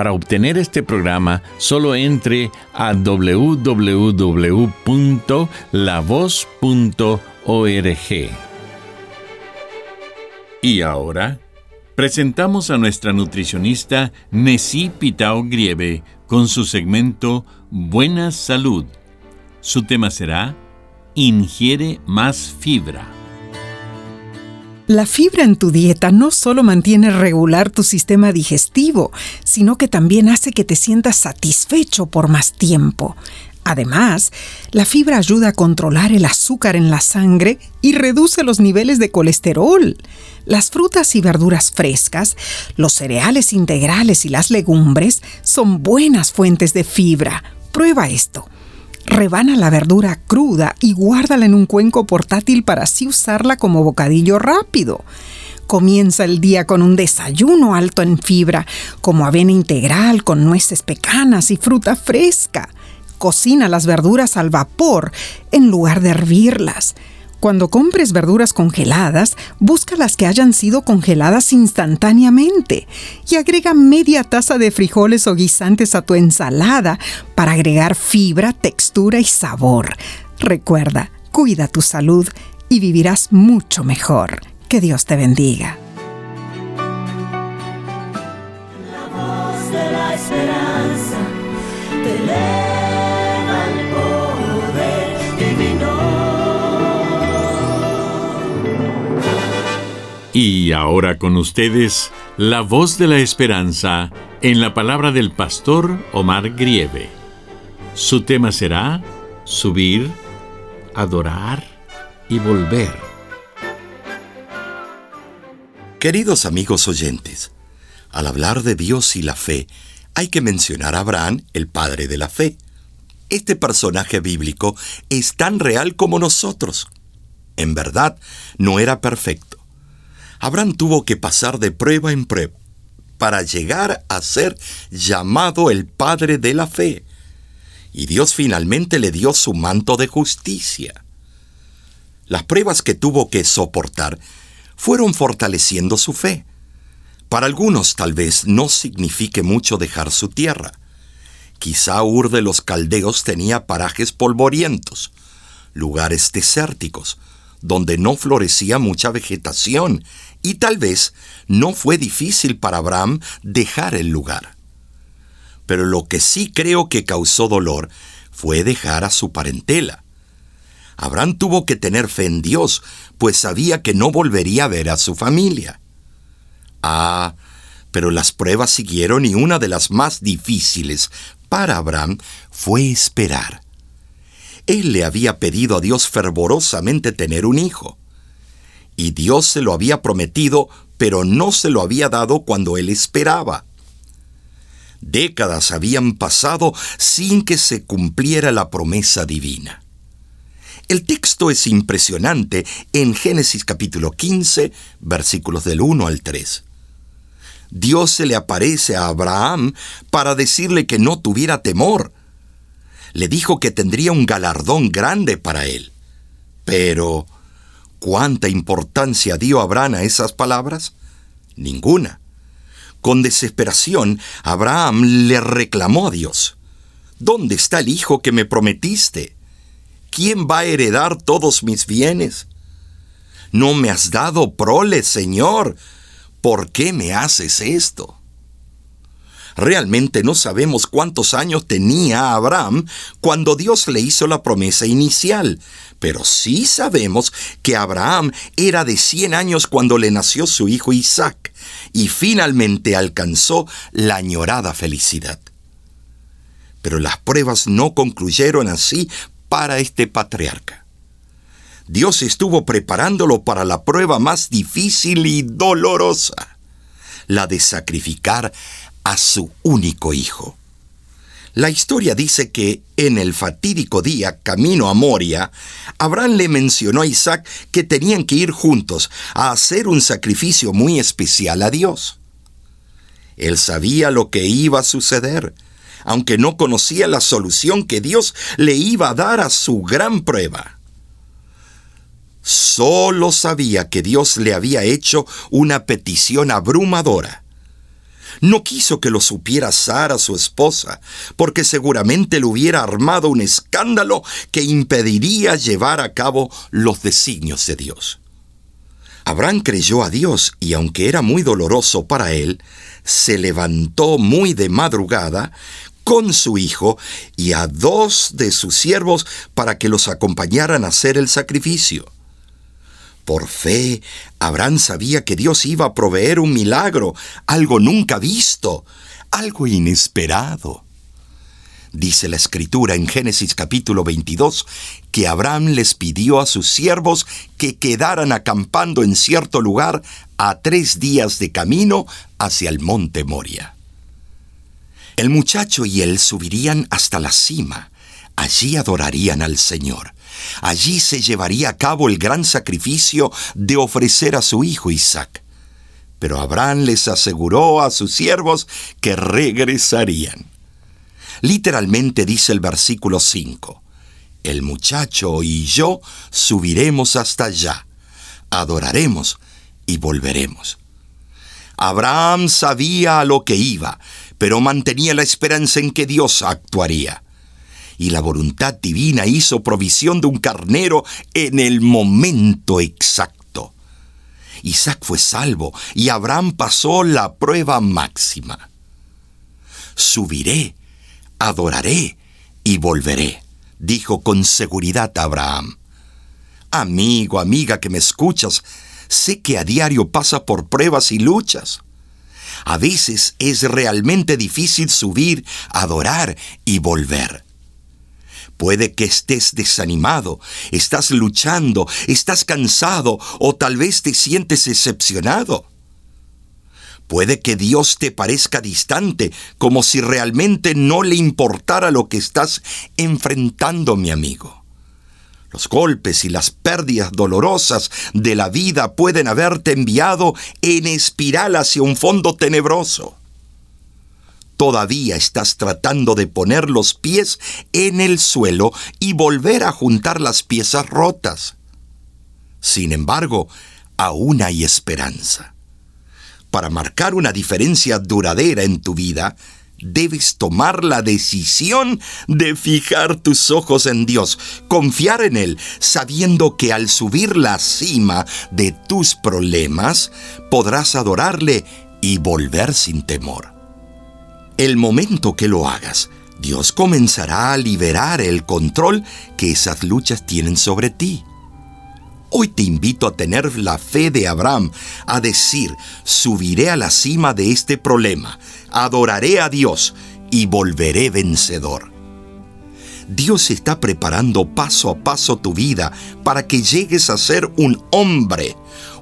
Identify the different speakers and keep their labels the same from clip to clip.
Speaker 1: Para obtener este programa, solo entre a www.lavoz.org. Y ahora, presentamos a nuestra nutricionista Nessie Pitao Grieve con su segmento Buena Salud. Su tema será Ingiere más fibra.
Speaker 2: La fibra en tu dieta no solo mantiene regular tu sistema digestivo, sino que también hace que te sientas satisfecho por más tiempo. Además, la fibra ayuda a controlar el azúcar en la sangre y reduce los niveles de colesterol. Las frutas y verduras frescas, los cereales integrales y las legumbres son buenas fuentes de fibra. Prueba esto. Rebana la verdura cruda y guárdala en un cuenco portátil para así usarla como bocadillo rápido. Comienza el día con un desayuno alto en fibra, como avena integral con nueces pecanas y fruta fresca. Cocina las verduras al vapor en lugar de hervirlas. Cuando compres verduras congeladas, busca las que hayan sido congeladas instantáneamente y agrega media taza de frijoles o guisantes a tu ensalada para agregar fibra, textura y sabor. Recuerda, cuida tu salud y vivirás mucho mejor. Que Dios te bendiga.
Speaker 1: Y ahora con ustedes, la voz de la esperanza en la palabra del pastor Omar Grieve. Su tema será subir, adorar y volver.
Speaker 3: Queridos amigos oyentes, al hablar de Dios y la fe, hay que mencionar a Abraham, el padre de la fe. Este personaje bíblico es tan real como nosotros. En verdad, no era perfecto Abraham tuvo que pasar de prueba en prueba para llegar a ser llamado el Padre de la Fe. Y Dios finalmente le dio su manto de justicia. Las pruebas que tuvo que soportar fueron fortaleciendo su fe. Para algunos tal vez no signifique mucho dejar su tierra. Quizá Ur de los Caldeos tenía parajes polvorientos, lugares desérticos, donde no florecía mucha vegetación y tal vez no fue difícil para Abraham dejar el lugar. Pero lo que sí creo que causó dolor fue dejar a su parentela. Abraham tuvo que tener fe en Dios, pues sabía que no volvería a ver a su familia. Ah, pero las pruebas siguieron y una de las más difíciles para Abraham fue esperar. Él le había pedido a Dios fervorosamente tener un hijo y Dios se lo había prometido, pero no se lo había dado cuando él esperaba. Décadas habían pasado sin que se cumpliera la promesa divina. El texto es impresionante en Génesis capítulo 15, versículos del 1 al 3. Dios se le aparece a Abraham para decirle que no tuviera temor. Le dijo que tendría un galardón grande para él. Pero, ¿Cuánta importancia dio Abraham a esas palabras? Ninguna. Con desesperación, Abraham le reclamó a Dios. ¿Dónde está el hijo que me prometiste? ¿Quién va a heredar todos mis bienes? No me has dado prole, Señor. ¿Por qué me haces esto? Realmente no sabemos cuántos años tenía Abraham cuando Dios le hizo la promesa inicial, pero sí sabemos que Abraham era de 100 años cuando le nació su hijo Isaac y finalmente alcanzó la añorada felicidad. Pero las pruebas no concluyeron así para este patriarca. Dios estuvo preparándolo para la prueba más difícil y dolorosa, la de sacrificar a su único hijo. La historia dice que en el fatídico día camino a Moria, Abraham le mencionó a Isaac que tenían que ir juntos a hacer un sacrificio muy especial a Dios. Él sabía lo que iba a suceder, aunque no conocía la solución que Dios le iba a dar a su gran prueba. Solo sabía que Dios le había hecho una petición abrumadora no quiso que lo supiera Sara, su esposa, porque seguramente le hubiera armado un escándalo que impediría llevar a cabo los designios de Dios. Abraham creyó a Dios y aunque era muy doloroso para él, se levantó muy de madrugada con su hijo y a dos de sus siervos para que los acompañaran a hacer el sacrificio. Por fe, Abraham sabía que Dios iba a proveer un milagro, algo nunca visto, algo inesperado. Dice la escritura en Génesis capítulo 22 que Abraham les pidió a sus siervos que quedaran acampando en cierto lugar a tres días de camino hacia el monte Moria. El muchacho y él subirían hasta la cima. Allí adorarían al Señor. Allí se llevaría a cabo el gran sacrificio de ofrecer a su hijo Isaac. Pero Abraham les aseguró a sus siervos que regresarían. Literalmente dice el versículo 5, El muchacho y yo subiremos hasta allá, adoraremos y volveremos. Abraham sabía a lo que iba, pero mantenía la esperanza en que Dios actuaría y la voluntad divina hizo provisión de un carnero en el momento exacto. Isaac fue salvo y Abraham pasó la prueba máxima. Subiré, adoraré y volveré, dijo con seguridad Abraham. Amigo, amiga que me escuchas, sé que a diario pasa por pruebas y luchas. A veces es realmente difícil subir, adorar y volver. Puede que estés desanimado, estás luchando, estás cansado o tal vez te sientes decepcionado. Puede que Dios te parezca distante, como si realmente no le importara lo que estás enfrentando, mi amigo. Los golpes y las pérdidas dolorosas de la vida pueden haberte enviado en espiral hacia un fondo tenebroso todavía estás tratando de poner los pies en el suelo y volver a juntar las piezas rotas. Sin embargo, aún hay esperanza. Para marcar una diferencia duradera en tu vida, debes tomar la decisión de fijar tus ojos en Dios, confiar en Él, sabiendo que al subir la cima de tus problemas, podrás adorarle y volver sin temor el momento que lo hagas, Dios comenzará a liberar el control que esas luchas tienen sobre ti. Hoy te invito a tener la fe de Abraham, a decir, subiré a la cima de este problema, adoraré a Dios y volveré vencedor. Dios está preparando paso a paso tu vida para que llegues a ser un hombre,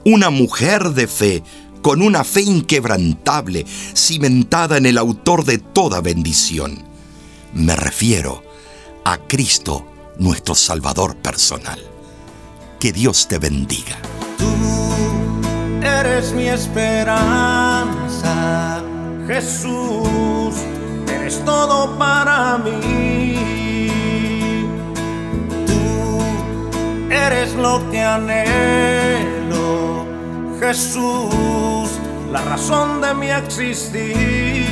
Speaker 3: una mujer de fe, con una fe inquebrantable, cimentada en el autor de toda bendición. Me refiero a Cristo, nuestro Salvador personal. Que Dios te bendiga.
Speaker 4: Tú eres mi esperanza, Jesús, eres todo para mí. Tú eres lo que anhelo, Jesús la razón de mi existir.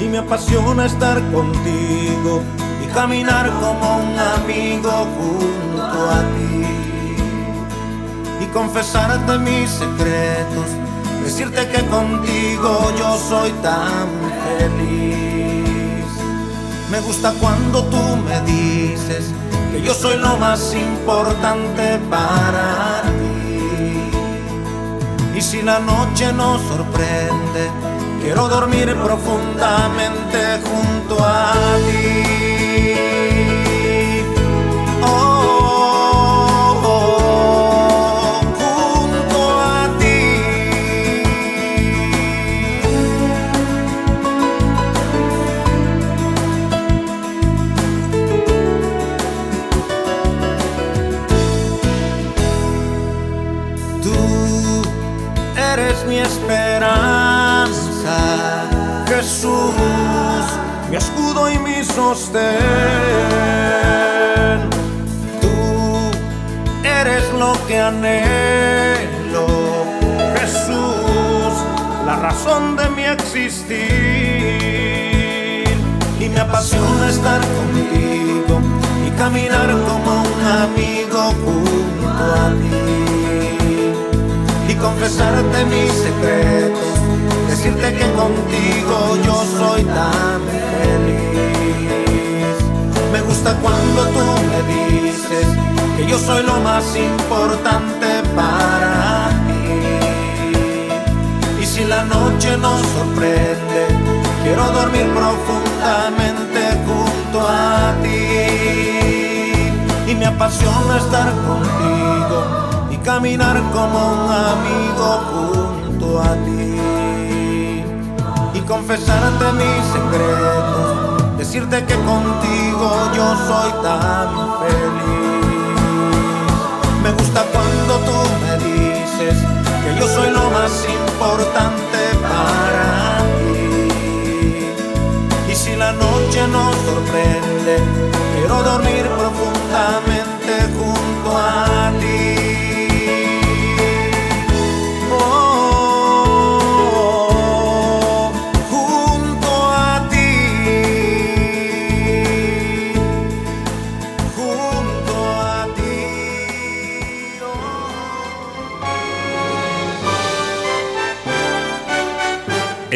Speaker 4: Y me apasiona estar contigo y caminar como un amigo junto a ti. Y confesarte mis secretos, decirte que contigo yo soy tan feliz. Me gusta cuando tú me dices que yo soy lo más importante para ti. Y si la noche nos sorprende, quiero dormir profundamente junto a ti. Escudo y mi sostén. Tú eres lo que anhelo, Jesús, la razón de mi existir. Y me apasiona estar contigo y caminar como un amigo junto a ti. Confesarte mis secretos decirte que contigo yo soy tan feliz. Me gusta cuando tú me dices que yo soy lo más importante para ti. Y si la noche nos sorprende, quiero dormir profundamente junto a ti. Y me apasiona estar contigo caminar como un amigo junto a ti confesarte mis secretos, decirte que contigo yo soy tan feliz. Me gusta cuando tú me dices que yo soy lo más importante para ti. Y si la noche nos sorprende, quiero dormir profundamente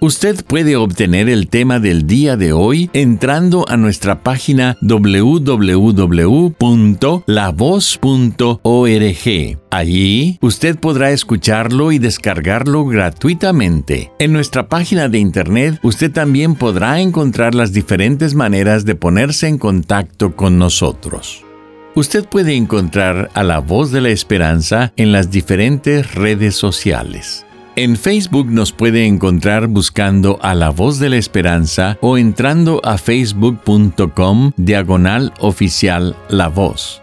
Speaker 1: Usted puede obtener el tema del día de hoy entrando a nuestra página www.lavoz.org. Allí usted podrá escucharlo y descargarlo gratuitamente. En nuestra página de internet usted también podrá encontrar las diferentes maneras de ponerse en contacto con nosotros. Usted puede encontrar a la voz de la esperanza en las diferentes redes sociales. En Facebook nos puede encontrar buscando a la voz de la esperanza o entrando a facebook.com diagonal oficial la voz.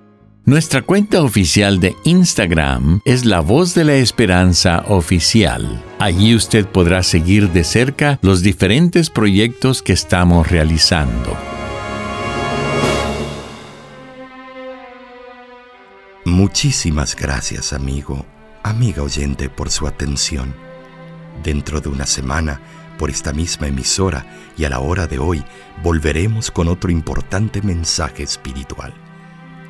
Speaker 1: Nuestra cuenta oficial de Instagram es La Voz de la Esperanza Oficial. Allí usted podrá seguir de cerca los diferentes proyectos que estamos realizando.
Speaker 3: Muchísimas gracias, amigo, amiga oyente, por su atención. Dentro de una semana, por esta misma emisora y a la hora de hoy, volveremos con otro importante mensaje espiritual.